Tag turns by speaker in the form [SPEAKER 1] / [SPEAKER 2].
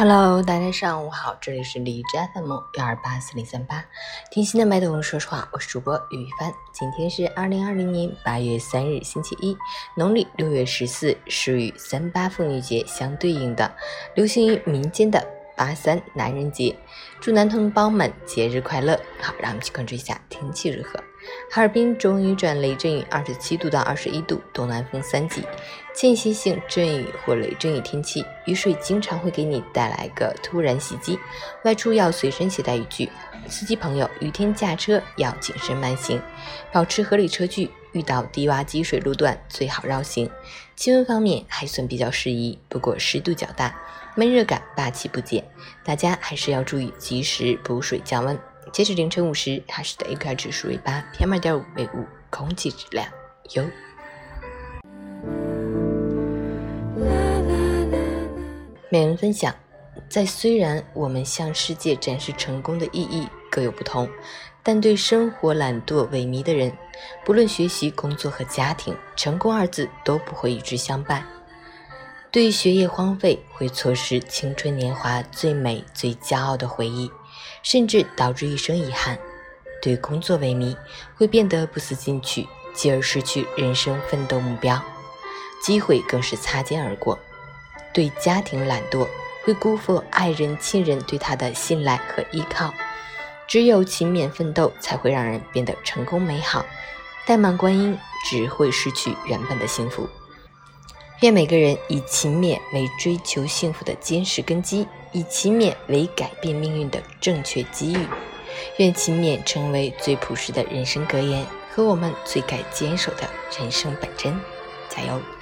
[SPEAKER 1] Hello，大家上午好，这里是荔枝 FM 幺二八四零三八，听心的麦董，说实话，我是主播于帆。今天是二零二零年八月三日，星期一，农历六月十四，是与三八妇女节相对应的，流行于民间的八三男人节。祝男同胞们节日快乐！好，让我们去关注一下天气如何。哈尔滨中雨转雷阵雨，二十七度到二十一度，东南风三级，间歇性阵雨或雷阵雨天气，雨水经常会给你带来个突然袭击，外出要随身携带雨具。司机朋友，雨天驾车要谨慎慢行，保持合理车距。遇到低洼积水路段最好绕行。气温方面还算比较适宜，不过湿度较大，闷热感霸气不减，大家还是要注意及时补水降温。截止凌晨五时，哈市的 AQI 指数为八，PM 二点五为五，空气质量优。每人分享，在虽然我们向世界展示成功的意义各有不同，但对生活懒惰萎靡的人，不论学习、工作和家庭，成功二字都不会与之相伴。对学业荒废，会错失青春年华最美、最骄傲的回忆。甚至导致一生遗憾，对工作萎靡，会变得不思进取，继而失去人生奋斗目标，机会更是擦肩而过；对家庭懒惰，会辜负爱人亲人对他的信赖和依靠。只有勤勉奋斗，才会让人变得成功美好。怠慢观音，只会失去原本的幸福。愿每个人以勤勉为追求幸福的坚实根基，以勤勉为改变命运的正确机遇。愿勤勉成为最朴实的人生格言和我们最该坚守的人生本真。加油！